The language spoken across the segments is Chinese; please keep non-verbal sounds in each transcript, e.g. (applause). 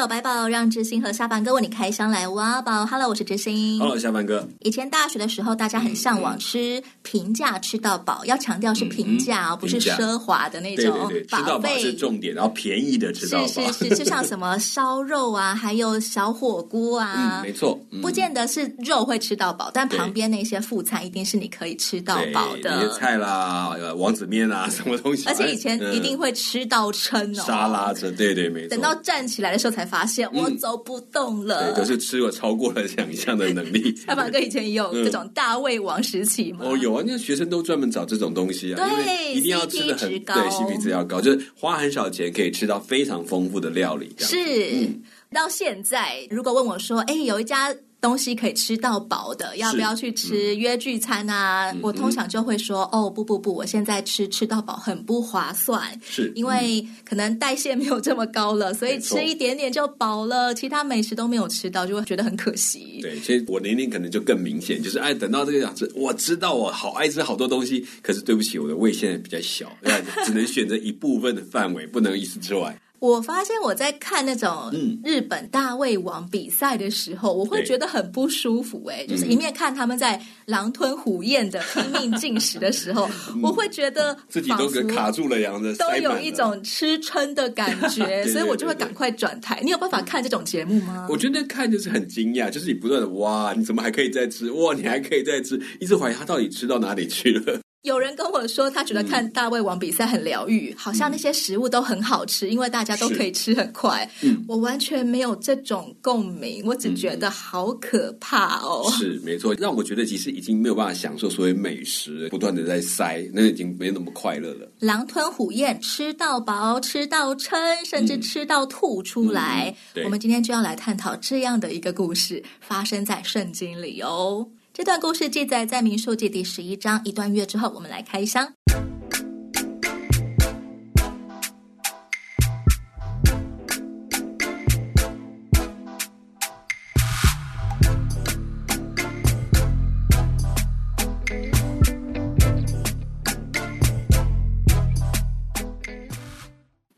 有白宝，让知心和下班哥为你开箱来挖宝。Hello，我是知心。Hello，下班哥。以前大学的时候，大家很向往吃平价吃到饱，要强调是平价哦，不是奢华的那种。对对对，吃到饱是重点，然后便宜的吃到饱。是是是，就像什么 (laughs) 烧肉啊，还有小火锅啊，嗯、没错、嗯，不见得是肉会吃到饱，但旁边那些副菜一定是你可以吃到饱的。那些菜啦，王子面啊，(laughs) 什么东西？而且以前一定会吃到撑哦。沙拉着，对对没错。等到站起来的时候才发现我走不动了，嗯、对，都、就是吃了超过了想象的能力。阿马哥以前也有这种大胃王时期嘛？哦，有啊，那学生都专门找这种东西啊，对，因为一定要吃的很高对，CP 值要高，就是花很少钱可以吃到非常丰富的料理。是、嗯，到现在如果问我说，哎，有一家。东西可以吃到饱的，要不要去吃约聚餐啊？嗯、我通常就会说、嗯，哦，不不不，我现在吃吃到饱很不划算，是因为可能代谢没有这么高了，所以吃一点点就饱了，其他美食都没有吃到，就会觉得很可惜。对，其实我年龄可能就更明显，就是哎，等到这个样子，我知道我好爱吃好多东西，可是对不起，我的胃现在比较小，(laughs) 只能选择一部分的范围，不能一次吃完。我发现我在看那种日本大胃王比赛的时候，嗯、我会觉得很不舒服、欸。哎，就是一面看他们在狼吞虎咽的拼命进食的时候，嗯、我会觉得 (laughs) 自己都给卡住了一样的，都有一种吃撑的感觉，对对对对，所以我就会赶快转台。你有办法看这种节目吗？我觉得看就是很惊讶，就是你不断的哇，你怎么还可以再吃？哇，你还可以再吃，一直怀疑他到底吃到哪里去了。有人跟我说，他觉得看大胃王比赛很疗愈，嗯，好像那些食物都很好吃，因为大家都可以吃很快。嗯，我完全没有这种共鸣，我只觉得好可怕哦。是没错，让我觉得其实已经没有办法享受所谓美食，不断的在塞，那已经没那么快乐了。狼吞虎咽，吃到饱，吃到撑，甚至吃到吐出来。嗯，我们今天就要来探讨这样的一个故事，发生在圣经里哦。这段故事记载在民数记第十一章一段月之后，我们来开箱。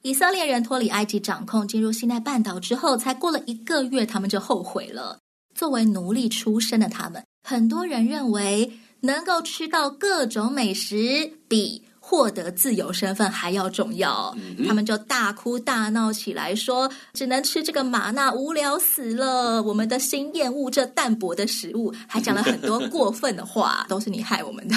以色列人脱离埃及掌控，进入西奈半岛之后，才过了一个月，他们就后悔了。作为奴隶出身的他们，很多人认为能够吃到各种美食比获得自由身份还要重要，嗯，他们就大哭大闹起来，说只能吃这个玛纳，无聊死了。我们的心厌恶这淡薄的食物，还讲了很多过分的话，都是你害我们的。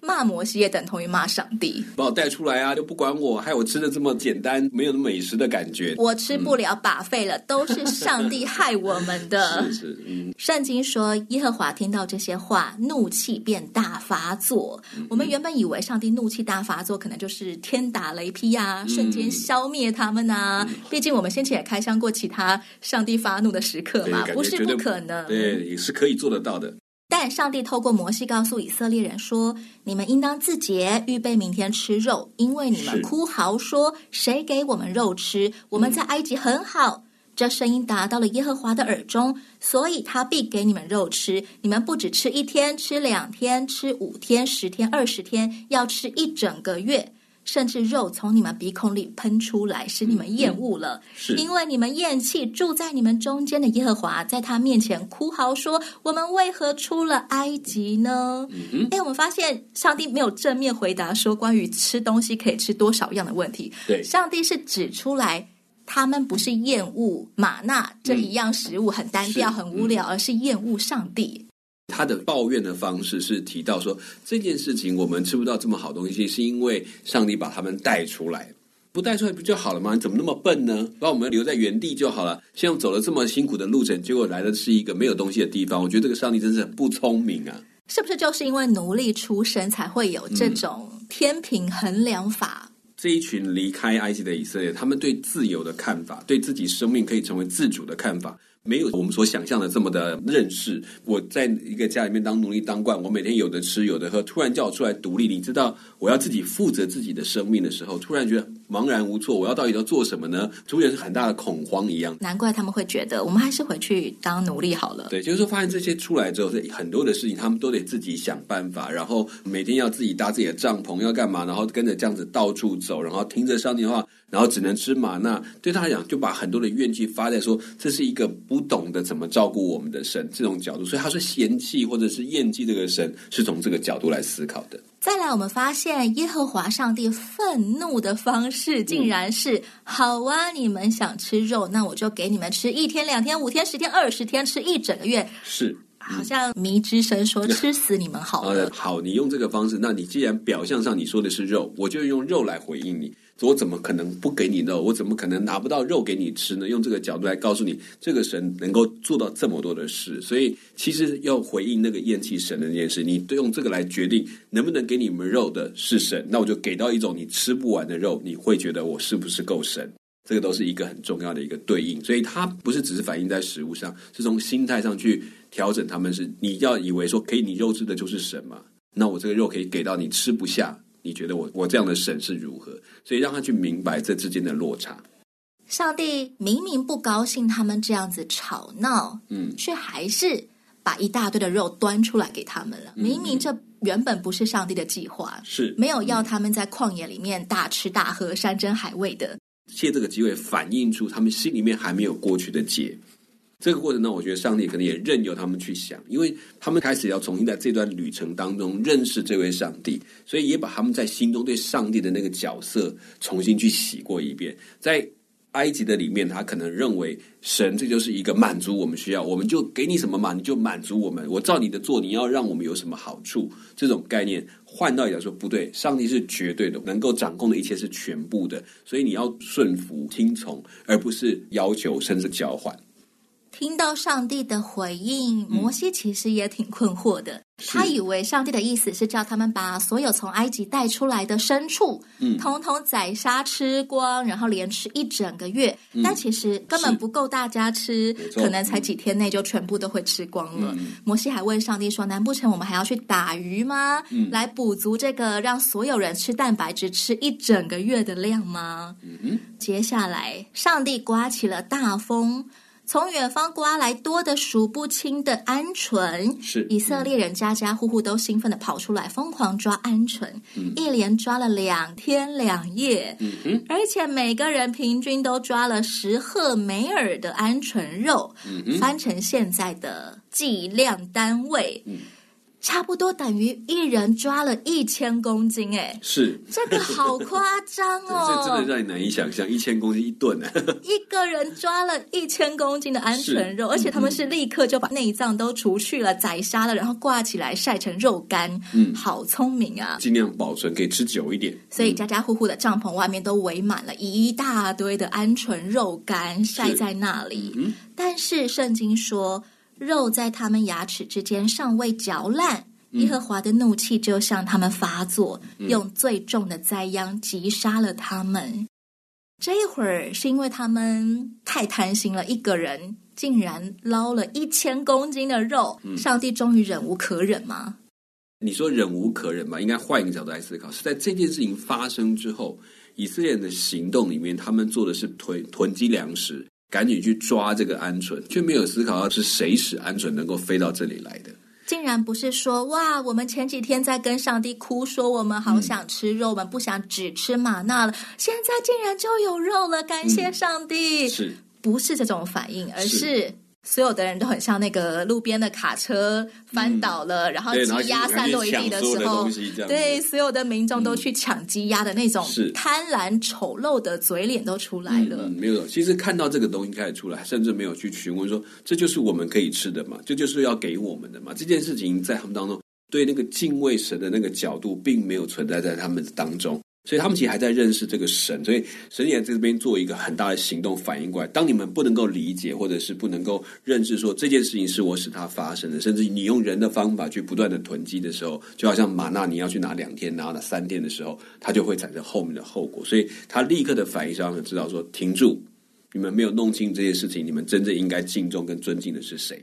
骂摩西也等同于骂上帝，把我带出来啊，就不管我，害我吃的这么简单，没有那么美食的感觉。我吃不了，把废了，都是上帝害我们的。(laughs) 是是，嗯。圣经说，耶和华听到这些话，怒气便大发作。嗯。我们原本以为上帝怒气大。大发作可能就是天打雷劈啊，瞬间消灭他们啊！嗯、毕竟我们先前也开箱过其他上帝发怒的时刻嘛，不是不可能。对，也是可以做得到的。但上帝透过摩西告诉以色列人说：“你们应当自洁，预备明天吃肉，因为你们哭嚎说：‘谁给我们肉吃？我们在埃及很好。’”这声音达到了耶和华的耳中，所以他必给你们肉吃。你们不只吃一天，吃两天，吃五天、十天、二十天，要吃一整个月，甚至肉从你们鼻孔里喷出来，使你们厌恶了。嗯、是因为你们厌弃住在你们中间的耶和华，在他面前哭嚎说：“我们为何出了埃及呢？”嗯，哎，我们发现上帝没有正面回答说关于吃东西可以吃多少样的问题。对，上帝是指出来。他们不是厌恶玛纳这一样食物很单调、很无聊，而是厌恶上帝。他的抱怨的方式是提到说，这件事情我们吃不到这么好东西，是因为上帝把他们带出来，不带出来不就好了吗？你怎么那么笨呢？把我们留在原地就好了。现在走了这么辛苦的路程，结果来的是一个没有东西的地方。我觉得这个上帝真是很不聪明啊！是不是就是因为奴隶出身，才会有这种天平衡量法？这一群离开埃及的以色列，他们对自由的看法，对自己生命可以成为自主的看法，没有我们所想象的这么的认识。我在一个家里面当奴隶当惯，我每天有的吃有的喝，突然叫我出来独立，你知道我要自己负责自己的生命的时候，突然觉得茫然无措，我要到底要做什么呢？出现是很大的恐慌一样。难怪他们会觉得，我们还是回去当奴隶好了。对，就是说发现这些出来之后，很多的事情他们都得自己想办法，然后每天要自己搭自己的帐篷，要干嘛？然后跟着这样子到处走，然后听着上帝的话。然后只能吃玛纳，对他来讲，就把很多的怨气发在说，这是一个不懂得怎么照顾我们的神这种角度，所以他说嫌弃或者是厌弃这个神，是从这个角度来思考的。再来，我们发现耶和华上帝愤怒的方式，竟然是：嗯、好啊，你们想吃肉，那我就给你们吃一天、两天、五天、十天、二十天，吃一整个月。是，好像迷之神说吃死你们好了。好，你用这个方式，那你既然表象上你说的是肉，我就用肉来回应你。我怎么可能不给你肉？我怎么可能拿不到肉给你吃呢？用这个角度来告诉你，这个神能够做到这么多的事。所以，其实要回应那个厌弃神的那件事，你都用这个来决定能不能给你们肉的是神。那我就给到一种你吃不完的肉，你会觉得我是不是够神？这个都是一个很重要的一个对应。所以，它不是只是反映在食物上，是从心态上去调整。他们是你要以为说给你肉质的就是神嘛？那我这个肉可以给到你吃不下。你觉得我我这样的神是如何？所以让他去明白这之间的落差。上帝明明不高兴他们这样子吵闹，嗯，却还是把一大堆的肉端出来给他们了。嗯、明明这原本不是上帝的计划，是没有要他们在旷野里面大吃大喝、山珍海味的。借这个机会反映出他们心里面还没有过去的结。这个过程呢，我觉得上帝可能也任由他们去想，因为他们开始要重新在这段旅程当中认识这位上帝，所以也把他们在心中对上帝的那个角色重新去洗过一遍。在埃及的里面，他可能认为神这就是一个满足我们需要，我们就给你什么嘛，你就满足我们，我照你的做，你要让我们有什么好处？这种概念换到来说不对，上帝是绝对的，能够掌控的一切是全部的，所以你要顺服听从，而不是要求甚至交换。听到上帝的回应，摩西其实也挺困惑的。嗯、他以为上帝的意思是叫他们把所有从埃及带出来的牲畜，嗯，统统宰杀吃光，然后连吃一整个月。嗯、但其实根本不够大家吃，可能才几天内就全部都会吃光了。嗯、摩西还问上帝说：“难不成我们还要去打鱼吗？嗯、来补足这个让所有人吃蛋白质吃一整个月的量吗？”接下来，上帝刮起了大风。从远方刮来多的数不清的鹌鹑，是以色列人家家户户都兴奋的跑出来，疯狂抓鹌鹑，嗯、一连抓了两天两夜，嗯、哼。而且每个人平均都抓了十赫梅尔的鹌鹑肉，嗯、翻成现在的计量单位。嗯差不多等于一人抓了一千公斤，哎，是这个好夸张哦！(laughs) 这真的让你难以想象，一千公斤一顿呢。(laughs) 一个人抓了一千公斤的鹌鹑肉，而且他们是立刻就把内脏都除去了，宰杀了，然后挂起来晒成肉干。嗯，好聪明啊！尽量保存，可以吃久一点。所以家家户户的帐篷外面都围满了一大堆的鹌鹑肉干，晒在那里。嗯，但是圣经说。肉在他们牙齿之间尚未嚼烂，耶和华的怒气就向他们发作，嗯、用最重的灾殃击杀了他们。这一会儿是因为他们太贪心了，一个人竟然捞了一千公斤的肉，嗯、上帝终于忍无可忍吗？你说忍无可忍吧，应该换一个角度来思考，是在这件事情发生之后，以色列人的行动里面，他们做的是囤囤积粮食。赶紧去抓这个鹌鹑，却没有思考到是谁使鹌鹑能够飞到这里来的。竟然不是说哇，我们前几天在跟上帝哭说我们好想吃肉，嗯、我们不想只吃玛纳了，现在竟然就有肉了，感谢上帝！嗯、是不是这种反应，而是。所有的人都很像那个路边的卡车翻倒了，嗯、然后鸡鸭散落一地的时候，对，所有的民众都去抢鸡鸭的那种贪婪丑陋的嘴脸都出来了。没有，其实看到这个东西开始出来，甚至没有去询问说这就是我们可以吃的嘛，这就是要给我们的嘛。这件事情在他们当中，对那个敬畏神的那个角度，并没有存在在他们当中。所以他们其实还在认识这个神，所以神也在这边做一个很大的行动反应过来。当你们不能够理解，或者是不能够认识说这件事情是我使它发生的，甚至你用人的方法去不断的囤积的时候，就好像玛纳你要去拿两天，拿了三天的时候，它就会产生后面的后果。所以他立刻的反应是让人知道说停住，你们没有弄清这些事情，你们真正应该敬重跟尊敬的是谁？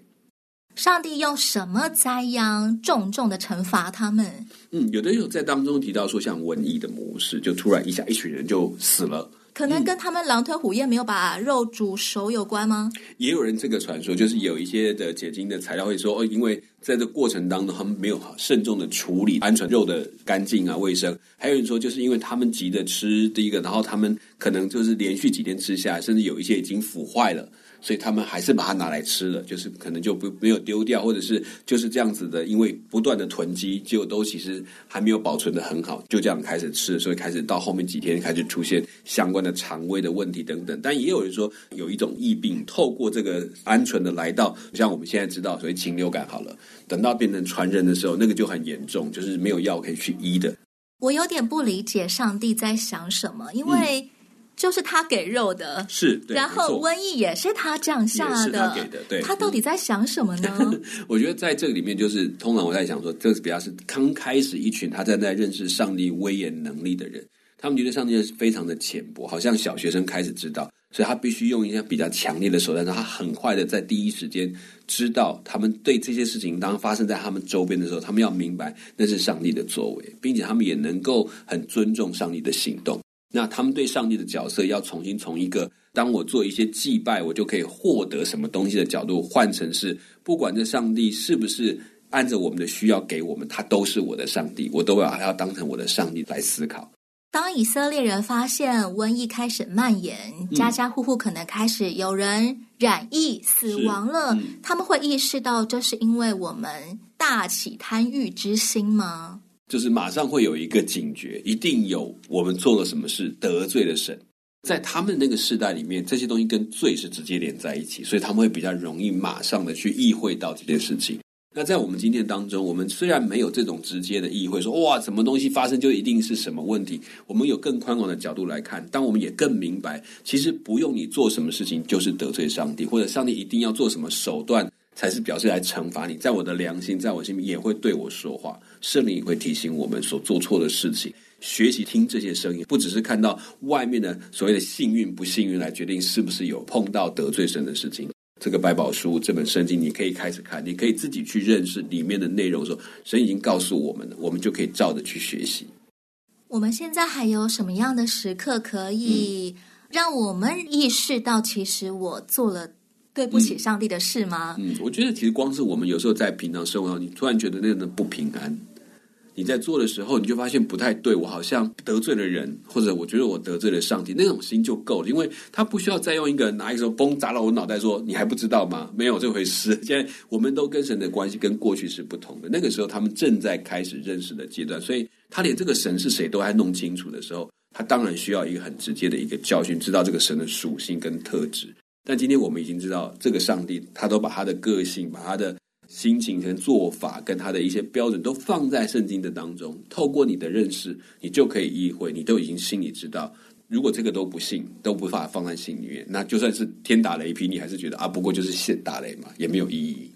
上帝用什么灾殃重重的惩罚他们？嗯，有的有在当中提到说，像瘟疫的模式，就突然一下一群人就死了。可能跟他们狼吞虎咽没有把肉煮熟有关吗？也有人这个传说，就是有一些的解经的材料会说，哦，因为在这过程当中他们没有好慎重的处理鹌鹑肉的干净啊卫生，还有人说就是因为他们急着吃第一个，然后他们可能就是连续几天吃下来，甚至有一些已经腐坏了。所以他们还是把它拿来吃了，就是可能就不没有丢掉，或者是就是这样子的，因为不断的囤积，结果都其实还没有保存的很好，就这样开始吃，所以开始到后面几天开始出现相关的肠胃的问题等等。但也有人说有一种疫病透过这个鹌鹑的来到，像我们现在知道，所谓禽流感好了，等到变成传人的时候，那个就很严重，就是没有药可以去医的。我有点不理解上帝在想什么，因为、嗯。就是他给肉的，是，然后瘟疫也是他降下的，是他给的，对。他到底在想什么呢？(laughs) 我觉得在这个里面，就是通常我在想说，这是比较是刚开始一群他正在认识上帝威严能力的人，他们觉得上帝是非常的浅薄，好像小学生开始知道，所以他必须用一些比较强烈的手段，让他很快的在第一时间知道他们对这些事情当发生在他们周边的时候，他们要明白那是上帝的作为，并且他们也能够很尊重上帝的行动。那他们对上帝的角色要重新从一个当我做一些祭拜，我就可以获得什么东西的角度，换成是不管这上帝是不是按着我们的需要给我们，他都是我的上帝，我都要要当成我的上帝来思考。当以色列人发现瘟疫开始蔓延，家家户户可能开始有人染疫死亡了，嗯、他们会意识到这是因为我们大起贪欲之心吗？就是马上会有一个警觉，一定有我们做了什么事得罪了神，在他们那个时代里面，这些东西跟罪是直接连在一起，所以他们会比较容易马上的去意会到这件事情。那在我们今天当中，我们虽然没有这种直接的意会，说哇，什么东西发生就一定是什么问题，我们有更宽广的角度来看，但我们也更明白，其实不用你做什么事情就是得罪上帝，或者上帝一定要做什么手段。才是表示来惩罚你，在我的良心，在我心里也会对我说话。圣灵也会提醒我们所做错的事情，学习听这些声音，不只是看到外面的所谓的幸运不幸运来决定是不是有碰到得罪神的事情。这个百宝书这本圣经，你可以开始看，你可以自己去认识里面的内容。说神已经告诉我们了，我们就可以照着去学习。我们现在还有什么样的时刻可以让我们意识到，其实我做了。对不起上帝的事吗？嗯，嗯，我觉得其实光是我们有时候在平常生活中，你突然觉得那个人不平安，你在做的时候，你就发现不太对，我好像得罪了人，或者我觉得我得罪了上帝，那种心就够了，因为他不需要再用一个拿一个嘣砸到我脑袋说，你还不知道吗？没有这回事。现在我们都跟神的关系跟过去是不同的，那个时候他们正在开始认识的阶段，所以他连这个神是谁都还弄清楚的时候，他当然需要一个很直接的一个教训，知道这个神的属性跟特质。但今天我们已经知道，这个上帝他都把他的个性、把他的心情跟做法，跟他的一些标准都放在圣经的当中。透过你的认识，你就可以意会，你都已经心里知道。如果这个都不信，都无法放在心里面，那就算是天打雷劈，你还是觉得啊，不过就是现打雷嘛，也没有意义。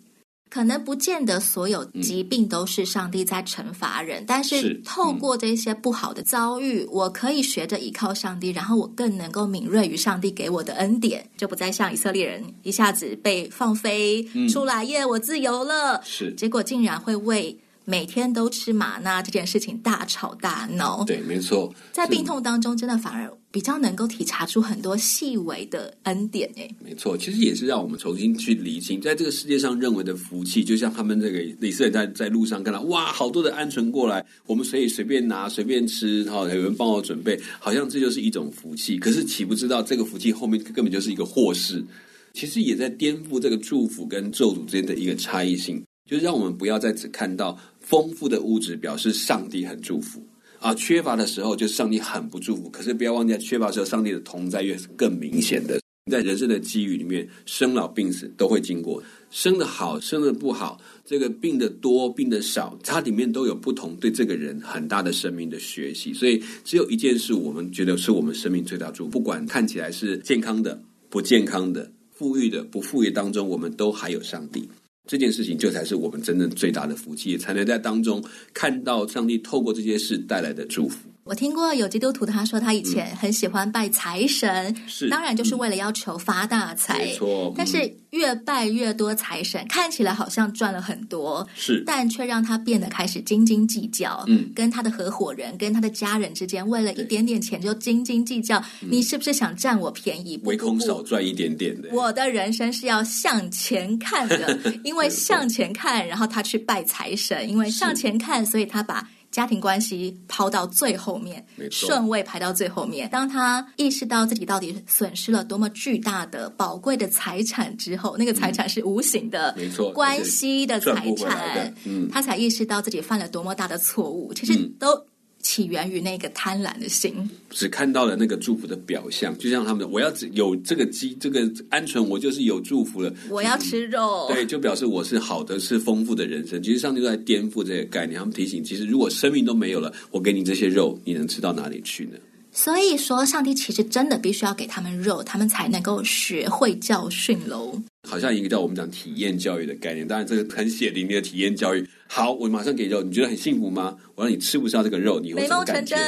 可能不见得所有疾病都是上帝在惩罚人，嗯、但是透过这些不好的遭遇，嗯、我可以学着依靠上帝，然后我更能够敏锐于上帝给我的恩典，就不再像以色列人一下子被放飞出来，耶、嗯，我自由了，是，结果竟然会为。每天都吃玛纳这件事情大吵大闹，对，没错，在病痛当中，真的反而比较能够体察出很多细微的恩典。哎，没错，其实也是让我们重新去理清，在这个世界上认为的福气，就像他们这个以色列在在路上看到，哇，好多的鹌鹑过来，我们可以随便拿随便吃，哈，有人帮我准备，好像这就是一种福气。可是岂不知道这个福气后面根本就是一个祸事，其实也在颠覆这个祝福跟咒诅之间的一个差异性，就是让我们不要再只看到。丰富的物质表示上帝很祝福啊，缺乏的时候就上帝很不祝福。可是不要忘记，缺乏的时候，上帝的同在越是更明显的。在人生的机遇里面，生老病死都会经过，生的好，生的不好，这个病的多，病的少，它里面都有不同对这个人很大的生命的学习。所以，只有一件事，我们觉得是我们生命最大祝福，不管看起来是健康的、不健康的、富裕的、不富裕当中，我们都还有上帝。这件事情就才是我们真正最大的福气，也才能在当中看到上帝透过这些事带来的祝福。我听过有基督徒他说他以前很喜欢拜财神，嗯、是当然就是为了要求发大财。没错，但是越拜越多财神，看起来好像赚了很多，是，但却让他变得开始斤斤计较。嗯，跟他的合伙人、跟他的家人之间，为了一点点钱就斤斤计较。你是不是想占我便宜？唯恐少赚一点点的。我的人生是要向前看的，(laughs) 因为向前看，然后他去拜财神，因为向前看，所以他把。家庭关系抛到最后面，顺位排到最后面。当他意识到自己到底损失了多么巨大的宝贵的财产之后，那个财产是无形的，没错，关系的财产，嗯，他才意识到自己犯了多么大的错误。其实都。起源于那个贪婪的心，只看到了那个祝福的表象，就像他们，我要有这个鸡，这个鹌鹑，我就是有祝福了。我要吃肉，(laughs) 对，就表示我是好的，是丰富的人生。其实上帝都在颠覆这个概念，他们提醒，其实如果生命都没有了，我给你这些肉，你能吃到哪里去呢？所以说，上帝其实真的必须要给他们肉，他们才能够学会教训喽。好像一个叫我们讲体验教育的概念，当然这个很血淋淋的体验教育。好，我马上给肉，你觉得很幸福吗？我让你吃不下这个肉，你？美梦成真，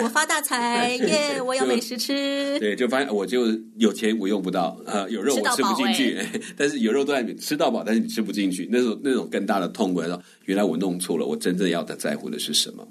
我发大财 (laughs) 耶！我有美食吃。对，就发现我就有钱，我用不到，呃，有肉我吃不进去，欸、(laughs) 但是有肉都在里面吃到饱，但是你吃不进去，那种那种更大的痛苦原来我弄错了，我真正要的在乎的是什么？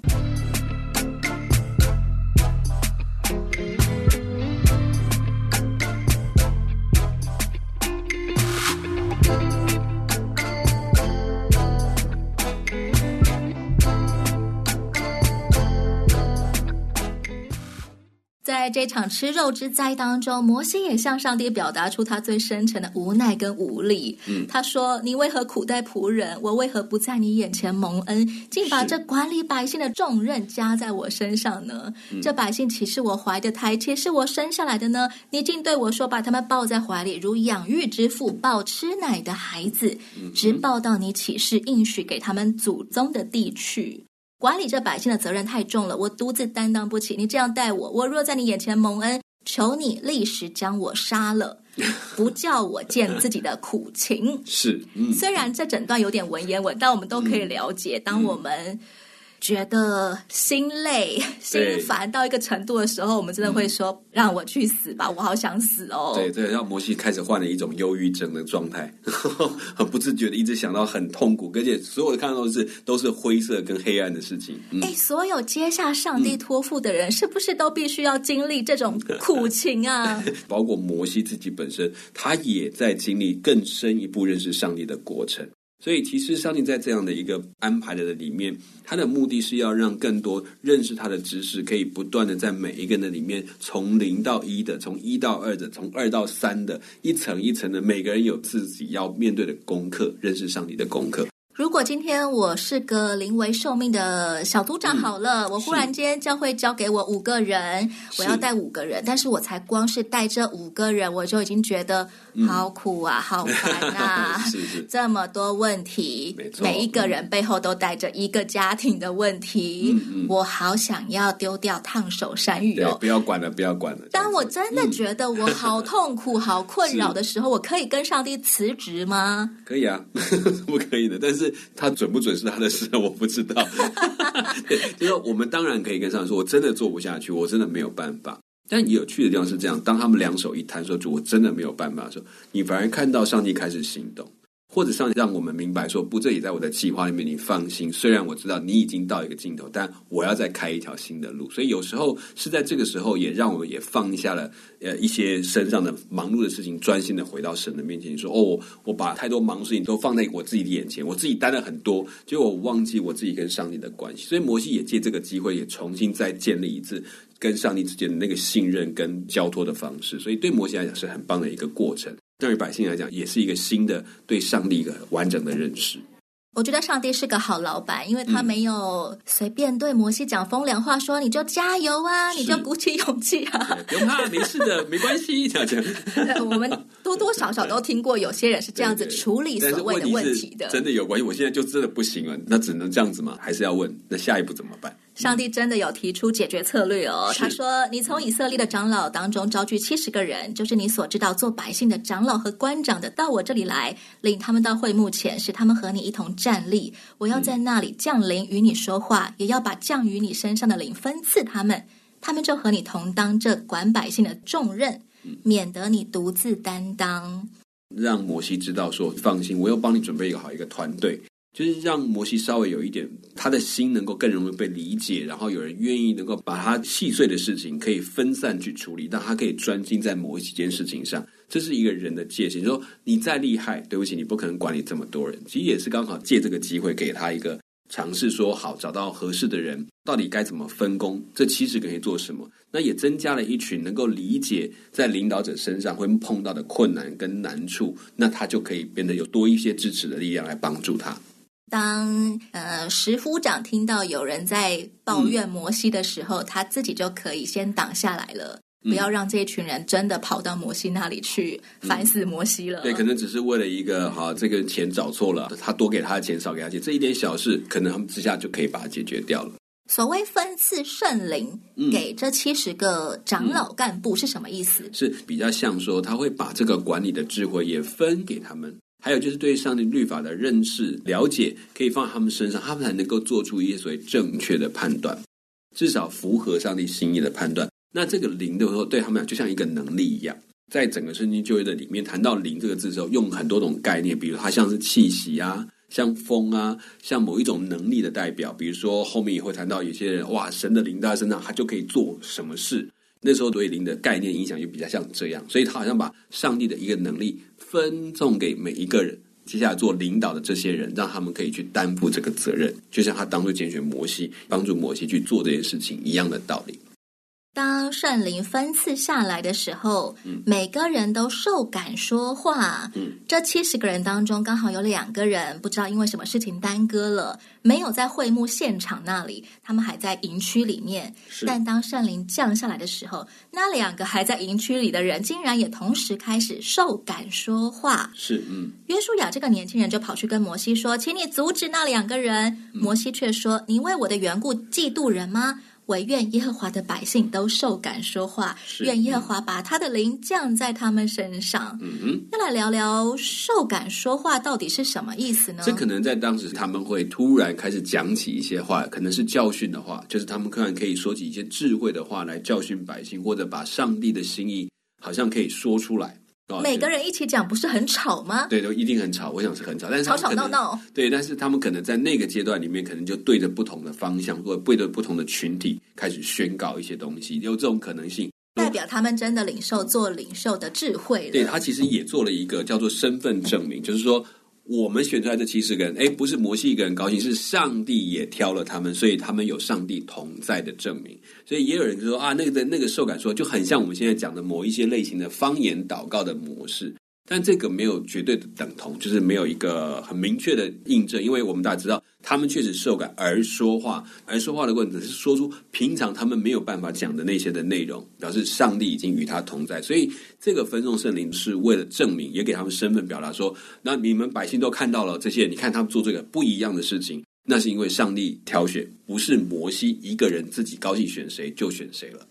在这场吃肉之灾当中，摩西也向上帝表达出他最深沉的无奈跟无力。嗯，他说：“你为何苦待仆人？我为何不在你眼前蒙恩？竟把这管理百姓的重任加在我身上呢？这百姓岂是我怀的胎，岂是我生下来的呢？你竟对我说，把他们抱在怀里，如养育之父抱吃奶的孩子，直抱到你起誓应许给他们祖宗的地去。”管理这百姓的责任太重了，我独自担当不起。你这样待我，我若在你眼前蒙恩，求你立时将我杀了，(laughs) 不叫我见自己的苦情。是，嗯，虽然这整段有点文言文，但我们都可以了解，当我们。觉得心累、心烦到一个程度的时候，我们真的会说：“嗯、让我去死吧，我好想死哦。”对对，让摩西开始患了一种忧郁症的状态，(laughs) 很不自觉的一直想到很痛苦，而且所有的看到都是都是灰色跟黑暗的事情。哎、嗯，所有接下上帝托付的人，嗯、是不是都必须要经历这种 (laughs) 苦情啊？(laughs) 包括摩西自己本身，他也在经历更深一步认识上帝的过程。所以，其实上帝在这样的一个安排的里面，他的目的是要让更多认识他的知识，可以不断的在每一个人的里面，从零到一的，从一到二的，从二到三的，一层一层的，每个人有自己要面对的功课，认识上帝的功课。如果今天我是个临危受命的小组长，好了，嗯、我忽然间教会交给我五个人，我要带五个人，但是我才光是带这五个人，我就已经觉得好苦啊，嗯、好烦啊，(laughs) 是是这么多问题，每一个人背后都带着一个家庭的问题，嗯嗯、我好想要丢掉烫手山芋哦，不要管了，不要管了。当我真的觉得我好痛苦、嗯、好困扰的时候，我可以跟上帝辞职吗？可以啊，(laughs) 不可以的，但是。他准不准是他的事，我不知道。(laughs) 对，就是我们当然可以跟上帝说，我真的做不下去，我真的没有办法。但有趣的地方是这样，当他们两手一摊说主，我真的没有办法的时候，你反而看到上帝开始行动。或者上让我们明白说，不，这也在我的计划里面，你放心。虽然我知道你已经到一个尽头，但我要再开一条新的路。所以有时候是在这个时候，也让我们也放下了呃一些身上的忙碌的事情，专心的回到神的面前。你说哦，我把太多忙事情都放在我自己的眼前，我自己担了很多，结果我忘记我自己跟上帝的关系。所以摩西也借这个机会，也重新再建立一次跟上帝之间的那个信任跟交托的方式。所以对摩西来讲是很棒的一个过程。对于百姓来讲，也是一个新的对上帝一个完整的认识。我觉得上帝是个好老板，因为他没有随便对摩西讲风凉话，说你就加油啊，你就鼓起勇气啊，不用怕，没事的，没关系，这样讲。(laughs) 我们多多少少都听过有些人是这样子处理所谓的问题的。真的有关系？我现在就真的不行了，那只能这样子吗？还是要问？那下一步怎么办？上帝真的有提出解决策略哦。他说：“你从以色列的长老当中招聚七十个人，就是你所知道做百姓的长老和官长的，到我这里来，领他们到会幕前，使他们和你一同站立。我要在那里降临与你说话，也要把降于你身上的灵分赐他们，他们就和你同当这管百姓的重任，免得你独自担当。”让摩西知道说：“放心，我要帮你准备一个好一个团队。”就是让摩西稍微有一点，他的心能够更容易被理解，然后有人愿意能够把他细碎的事情可以分散去处理，但他可以专心在某几件事情上。这是一个人的界限。就是说你再厉害，对不起，你不可能管理这么多人。其实也是刚好借这个机会给他一个尝试，说好找到合适的人，到底该怎么分工？这七十个可以做什么？那也增加了一群能够理解在领导者身上会碰到的困难跟难处，那他就可以变得有多一些支持的力量来帮助他。当呃石夫长听到有人在抱怨摩西的时候，嗯、他自己就可以先挡下来了，嗯、不要让这一群人真的跑到摩西那里去烦死摩西了。对，可能只是为了一个哈，这个钱找错了，他多给他的钱，少给他钱，这一点小事，可能他们之下就可以把它解决掉了。所谓分赐圣灵给这七十个长老干部是什么意思？嗯、是比较像说，他会把这个管理的智慧也分给他们。还有就是对上帝律法的认识、了解，可以放在他们身上，他们才能够做出一些所谓正确的判断，至少符合上帝心意的判断。那这个灵的时候，对他们俩就像一个能力一样，在整个圣经旧约的里面谈到灵这个字的时候，用很多种概念，比如它像是气息啊，像风啊，像某一种能力的代表。比如说后面也会谈到有些人，哇，神的灵在他身上，他就可以做什么事。那时候对灵的概念影响就比较像这样，所以他好像把上帝的一个能力。分送给每一个人，接下来做领导的这些人，让他们可以去担负这个责任，就像他当初拣选摩西，帮助摩西去做这件事情一样的道理。当圣灵分赐下来的时候，嗯、每个人都受感说话。嗯、这七十个人当中，刚好有两个人不知道因为什么事情耽搁了，没有在会幕现场那里，他们还在营区里面。是但当圣灵降下来的时候，那两个还在营区里的人，竟然也同时开始受感说话。是，嗯。约书亚这个年轻人就跑去跟摩西说：“请你阻止那两个人。嗯”摩西却说：“你为我的缘故嫉妒人吗？”惟愿耶和华的百姓都受感说话，愿耶和华把他的灵降在他们身上。嗯哼，那来聊聊受感说话到底是什么意思呢？这可能在当时他们会突然开始讲起一些话，可能是教训的话，就是他们可能可以说起一些智慧的话来教训百姓，或者把上帝的心意好像可以说出来。每个人一起讲不是很吵吗？对，都一定很吵。我想是很吵，但是吵吵闹闹。对，但是他们可能在那个阶段里面，可能就对着不同的方向，或者对着不同的群体开始宣告一些东西，有这种可能性。代表他们真的领受做领袖的智慧。对，他其实也做了一个叫做身份证明，就是说。我们选出来的七十个人，哎，不是摩西一个人高兴，是上帝也挑了他们，所以他们有上帝同在的证明。所以也有人说啊，那个的那个受感说就很像我们现在讲的某一些类型的方言祷告的模式。但这个没有绝对的等同，就是没有一个很明确的印证，因为我们大家知道，他们确实受感而说话，而说话的过程是说出平常他们没有办法讲的那些的内容，表示上帝已经与他同在。所以这个分送圣灵是为了证明，也给他们身份表达说，那你们百姓都看到了这些，你看他们做这个不一样的事情，那是因为上帝挑选，不是摩西一个人自己高兴选谁就选谁了。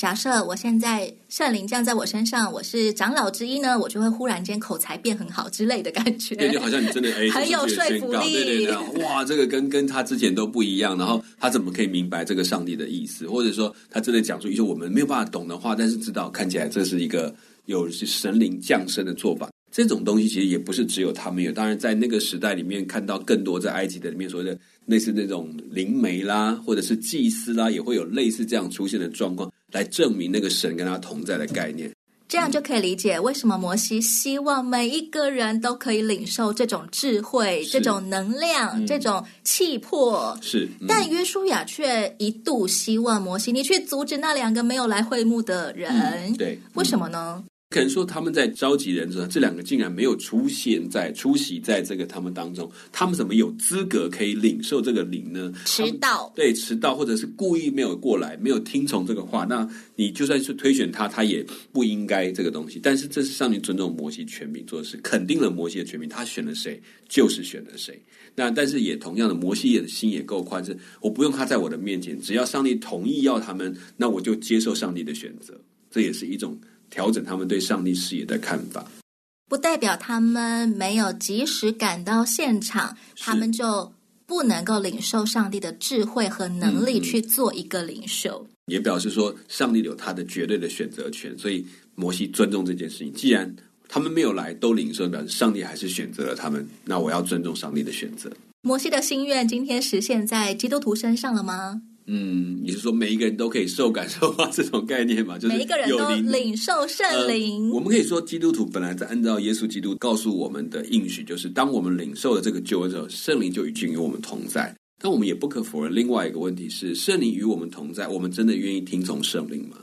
假设我现在圣灵降在我身上，我是长老之一呢，我就会忽然间口才变很好之类的感觉。对，就好像你真的哎，(laughs) 很有说服力。对对对，哇，这个跟跟他之前都不一样。然后他怎么可以明白这个上帝的意思？或者说他真的讲出一些我们没有办法懂的话，但是知道看起来这是一个有神灵降生的做法。这种东西其实也不是只有他们有，当然在那个时代里面看到更多在埃及的里面所谓的类似那种灵媒啦，或者是祭司啦，也会有类似这样出现的状况。来证明那个神跟他同在的概念，这样就可以理解为什么摩西希望每一个人都可以领受这种智慧、是这种能量、嗯、这种气魄。是，嗯、但约书亚却一度希望摩西你去阻止那两个没有来会幕的人。嗯、对，为什么呢？可能说他们在召集人的时候，这两个竟然没有出现在出席在这个他们当中，他们怎么有资格可以领受这个灵呢？迟到，对，迟到或者是故意没有过来，没有听从这个话，那你就算是推选他，他也不应该这个东西。但是这是上帝尊重摩西权柄做的事，肯定了摩西的权柄，他选了谁就是选了谁。那但是也同样的，摩西也的心也够宽，是我不用他在我的面前，只要上帝同意要他们，那我就接受上帝的选择。这也是一种。调整他们对上帝视野的看法，不代表他们没有及时赶到现场，他们就不能够领受上帝的智慧和能力去做一个领袖。嗯，也表示说，上帝有他的绝对的选择权，所以摩西尊重这件事情。既然他们没有来都领受，表示上帝还是选择了他们，那我要尊重上帝的选择。摩西的心愿今天实现在基督徒身上了吗？嗯，你是说每一个人都可以受感受化？(laughs) 这种概念嘛，就是每一个人都领受圣灵。呃，我们可以说，基督徒本来在按照耶稣基督告诉我们的应许，就是当我们领受了这个救恩之后，圣灵就已经与我们同在。但我们也不可否认，另外一个问题是，圣灵与我们同在，我们真的愿意听从圣灵吗？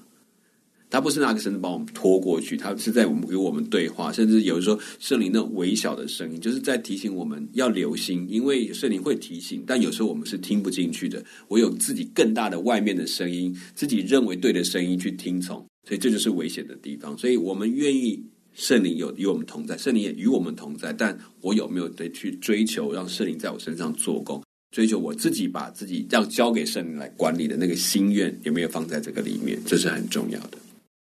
他不是那个神把我们拖过去，他是在我们与我们对话，甚至有时候圣灵那微小的声音，就是在提醒我们要留心，因为圣灵会提醒，但有时候我们是听不进去的。我有自己更大的外面的声音，自己认为对的声音去听从，所以这就是危险的地方。所以我们愿意圣灵有与我们同在，圣灵也与我们同在，但我有没有得去追求让圣灵在我身上做工，追求我自己把自己要交给圣灵来管理的那个心愿有没有放在这个里面，这是很重要的。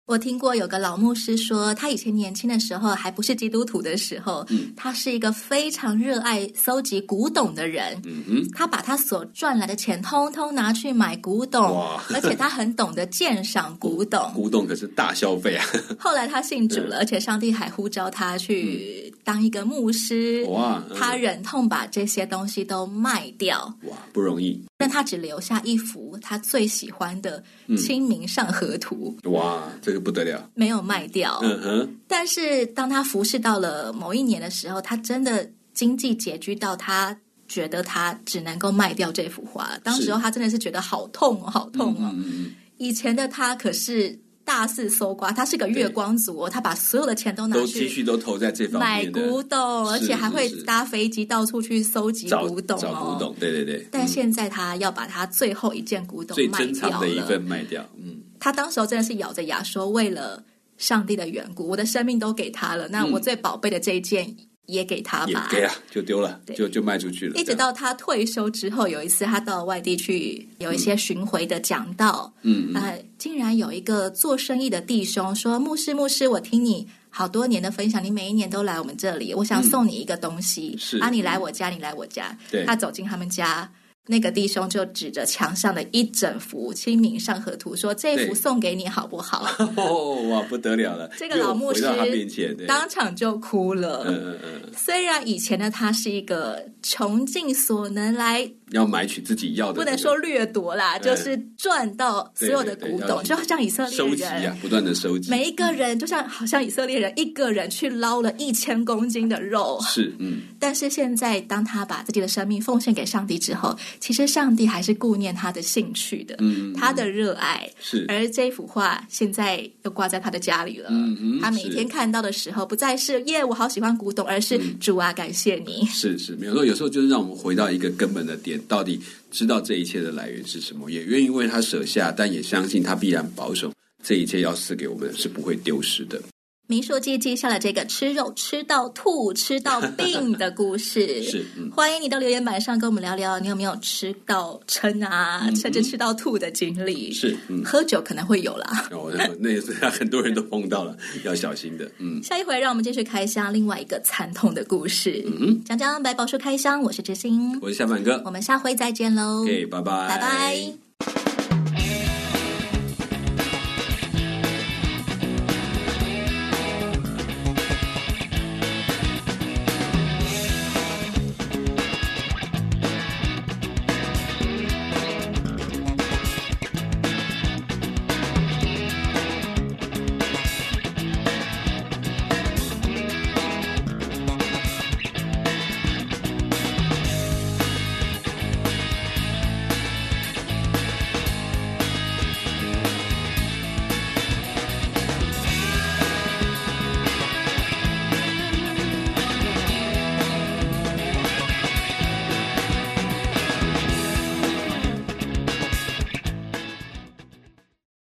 我听过有个老牧师说，他以前年轻的时候还不是基督徒的时候，嗯，他是一个非常热爱搜集古董的人。嗯哼，他把他所赚来的钱通通拿去买古董，而且他很懂得鉴赏古董。古董可是大消费啊！后来他信主了，而且上帝还呼召他去当一个牧师。哇！他忍痛把这些东西都卖掉。哇，不容易。但他只留下一幅他最喜欢的《清明上河图》。哇，这个不得了！没有卖掉。嗯哼。但是当他服侍到了某一年的时候，他真的经济拮据到他觉得他只能够卖掉这幅画了。当时候他真的是觉得好痛哦，好痛哦。嗯。以前的他可是。大肆搜刮，他是个月光族哦，他把所有的钱都拿去都继续都投在这方面，买古董，而且还会搭飞机到处去搜集古董哦。找古董，对对对。但现在他要把他最后一件古董卖掉，最珍藏的一份卖掉。嗯，他当时候真的是咬着牙说：“为了上帝的缘故，我的生命都给他了。那我最宝贝的这一件。嗯”也给他吧，给啊，就丢了，就就卖出去了。一直到他退休之后，有一次他到外地去，有一些巡回的讲道，嗯，呃，竟然有一个做生意的弟兄说：“牧师，牧师，我听你好多年的分享，你每一年都来我们这里，我想送你一个东西，是啊，你来我家，你来我家。”对，他走进他们家。那个弟兄就指着墙上的一整幅《清明上河图》说：“这幅送给你好不好？” (laughs) 哦，哇，不得了了！这个老牧师当场就哭了。嗯嗯嗯。虽然以前的他是一个穷尽所能来。要买取自己要的，不能说掠夺啦，就是赚到所有的古董，就像以色列人收集啊，不断的收集。每一个人就像好像以色列人一个人去捞了一千公斤的肉，是嗯。但是现在，当他把自己的生命奉献给上帝之后，其实上帝还是顾念他的兴趣的，嗯，他的热爱是。而这幅画现在又挂在他的家里了。他每一天看到的时候，不再是耶，我好喜欢古董，而是主啊，感谢你。是是，没有说有时候就是让我们回到一个根本的点。到底知道这一切的来源是什么，也愿意为他舍下，但也相信他必然保守这一切要赐给我们是不会丢失的。民数记记下了这个吃肉吃到吐、吃到病的故事。(laughs) 是、嗯，欢迎你到留言板上跟我们聊聊，你有没有吃到撑啊，嗯、甚至吃到吐的经历？是，嗯、喝酒可能会有啦。哦，那也是很多人都碰到了，(laughs) 要小心的。嗯，下一回让我们继续开箱另外一个惨痛的故事。嗯，讲讲百宝书开箱，我是知心，我是小满哥，我们下回再见喽。OK，拜拜，拜拜。